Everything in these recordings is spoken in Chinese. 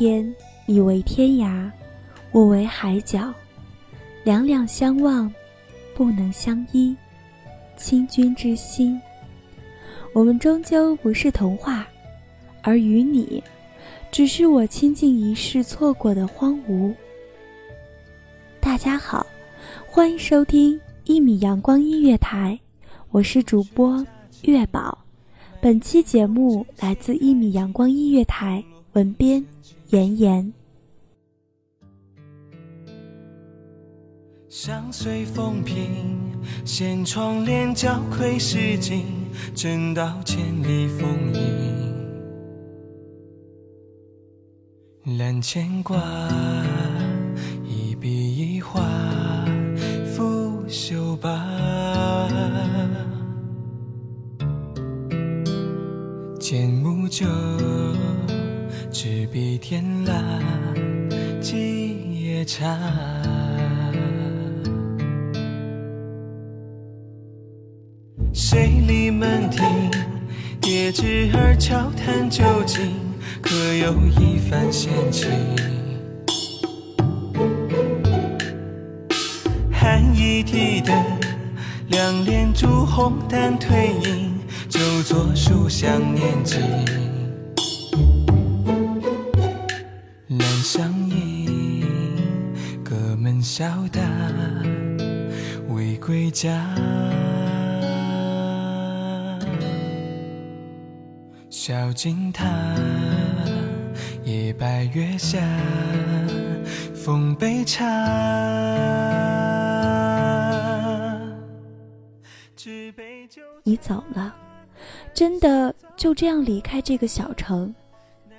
天，你为天涯，我为海角，两两相望，不能相依。倾君之心，我们终究不是童话，而与你，只是我倾尽一世错过的荒芜。大家好，欢迎收听一米阳光音乐台，我是主播月宝。本期节目来自一米阳光音乐台。文编：妍妍。相随风平，掀窗帘，交愧诗经，正道千里风影。揽牵挂，一笔一画，拂袖罢。剑木酒。执笔天蜡，几夜茶。水里门庭，叠纸儿悄谈究竟，可有一番闲情？寒衣提灯，两帘烛红淡褪影，旧作书香念经。门笑答，未归家。小径塔，夜白月下，奉杯茶。你走了，真的就这样离开这个小城，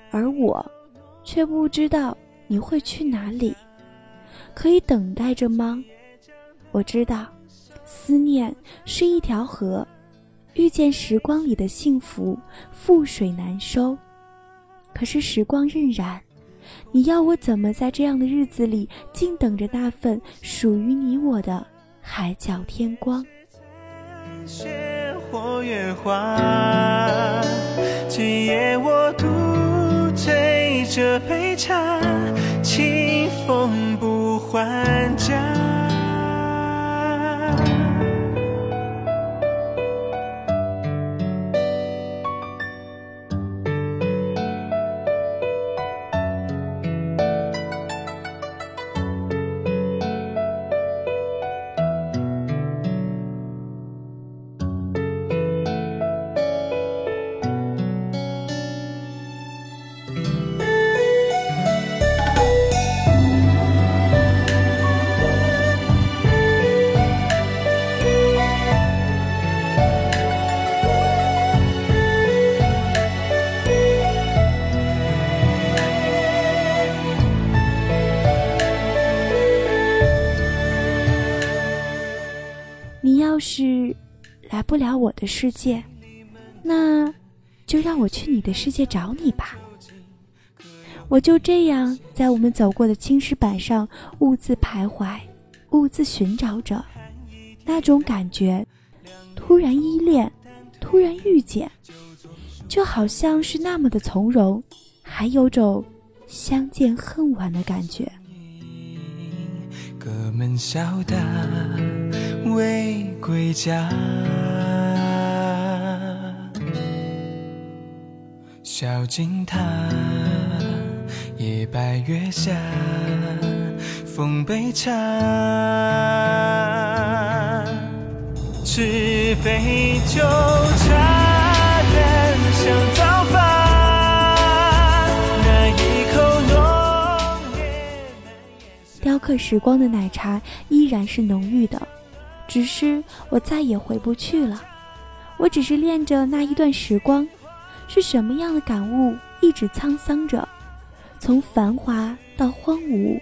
而我。却不知道你会去哪里，可以等待着吗？我知道，思念是一条河，遇见时光里的幸福，覆水难收。可是时光荏苒，你要我怎么在这样的日子里，静等着那份属于你我的海角天光？雪或月华，今夜我独。醉这杯茶，清风不还家。不了我的世界，那就让我去你的世界找你吧。我就这样在我们走过的青石板上兀自徘徊，兀自寻找着，那种感觉，突然依恋，突然遇见，就好像是那么的从容，还有种相见恨晚的感觉。未归家，小径塔，夜白月下，奉杯茶，纸杯酒茶淡香早发，那一口浓烈难言。雕刻时光的奶茶依然是浓郁的，只是我再也回不去了。我只是恋着那一段时光，是什么样的感悟一直沧桑着，从繁华到荒芜，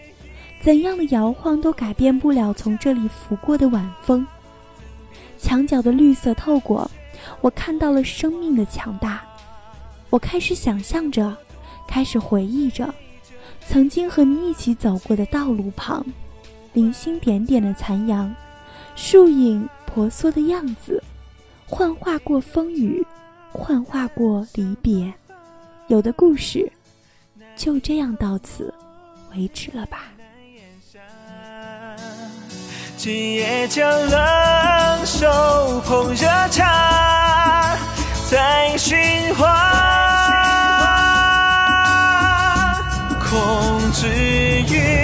怎样的摇晃都改变不了从这里拂过的晚风。墙角的绿色透过，我看到了生命的强大。我开始想象着，开始回忆着。曾经和你一起走过的道路旁，零星点点的残阳，树影婆娑的样子，幻化过风雨，幻化过离别。有的故事，就这样到此为止了吧。今夜将冷手捧热茶，再寻花，空知雨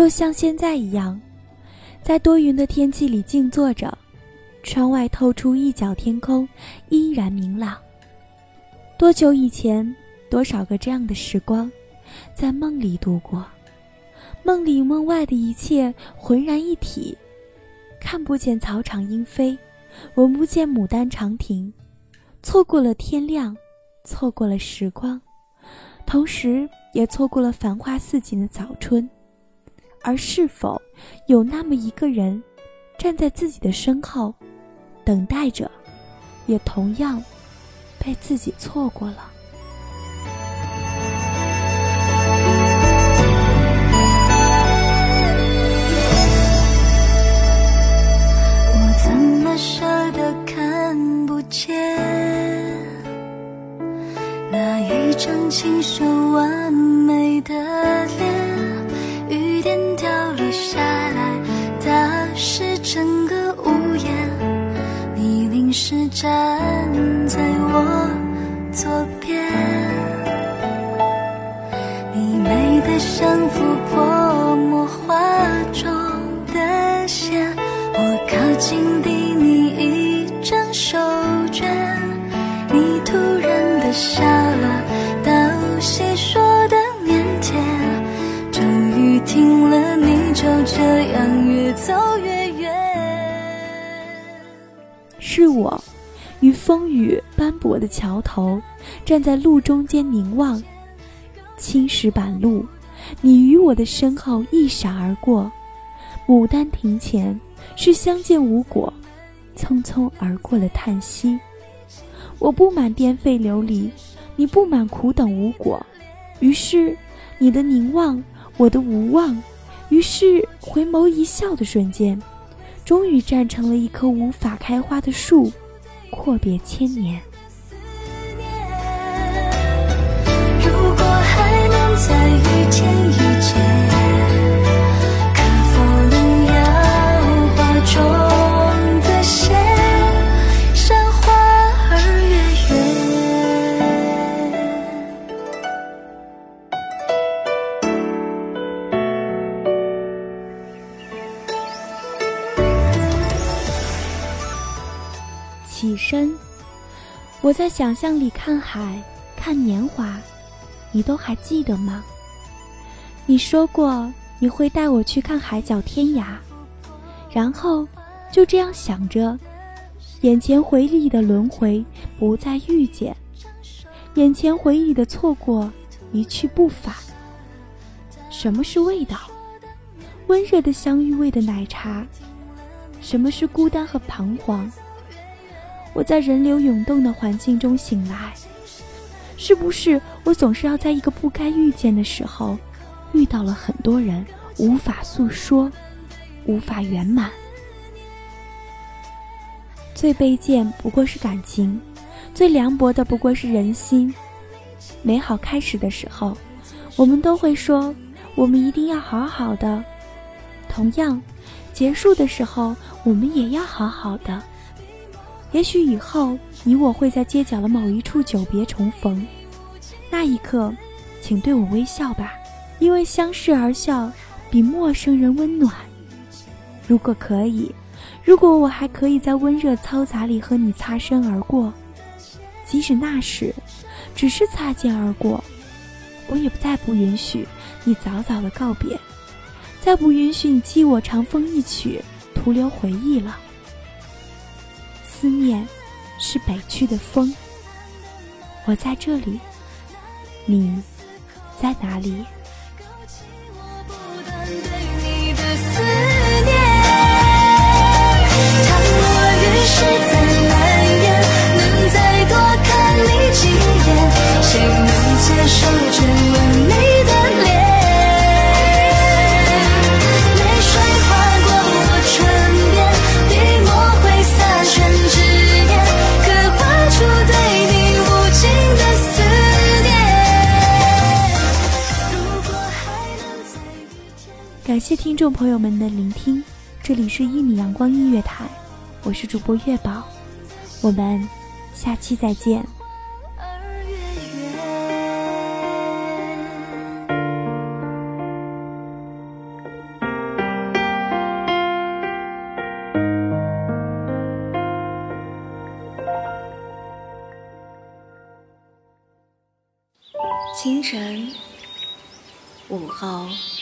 就像现在一样，在多云的天气里静坐着，窗外透出一角天空，依然明朗。多久以前，多少个这样的时光，在梦里度过，梦里梦外的一切浑然一体，看不见草场莺飞，闻不见牡丹长亭，错过了天亮，错过了时光，同时也错过了繁花似锦的早春。而是否有那么一个人，站在自己的身后，等待着，也同样被自己错过了？我怎么舍得看不见那一张清秀完越走越远。是我，于风雨斑驳的桥头，站在路中间凝望。青石板路，你与我的身后一闪而过。牡丹亭前，是相见无果，匆匆而过的叹息。我不满颠沛流离，你不满苦等无果，于是你的凝望，我的无望，于是回眸一笑的瞬间。终于站成了一棵无法开花的树，阔别千年。如果还能再遇在想象里看海，看年华，你都还记得吗？你说过你会带我去看海角天涯，然后就这样想着，眼前回忆的轮回不再遇见，眼前回忆的错过一去不返。什么是味道？温热的香芋味的奶茶。什么是孤单和彷徨？我在人流涌动的环境中醒来，是不是我总是要在一个不该遇见的时候，遇到了很多人，无法诉说，无法圆满？最卑贱不过是感情，最凉薄的不过是人心。美好开始的时候，我们都会说，我们一定要好好的。同样。结束的时候，我们也要好好的。也许以后你我会在街角的某一处久别重逢，那一刻，请对我微笑吧，因为相视而笑比陌生人温暖。如果可以，如果我还可以在温热嘈杂里和你擦身而过，即使那时只是擦肩而过，我也不再不允许你早早的告别。再不允许你记我长风一曲，徒留回忆了。思念是北去的风，我在这里，你在哪里？感谢听众朋友们的聆听，这里是一米阳光音乐台，我是主播月宝，我们下期再见。清晨，午后。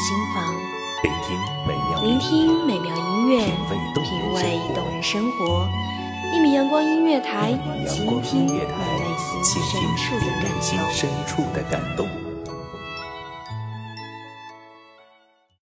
心房。聆听美妙，聆听美妙音乐，品味动人生活。一米阳光音乐台，倾听你内心深处的感动。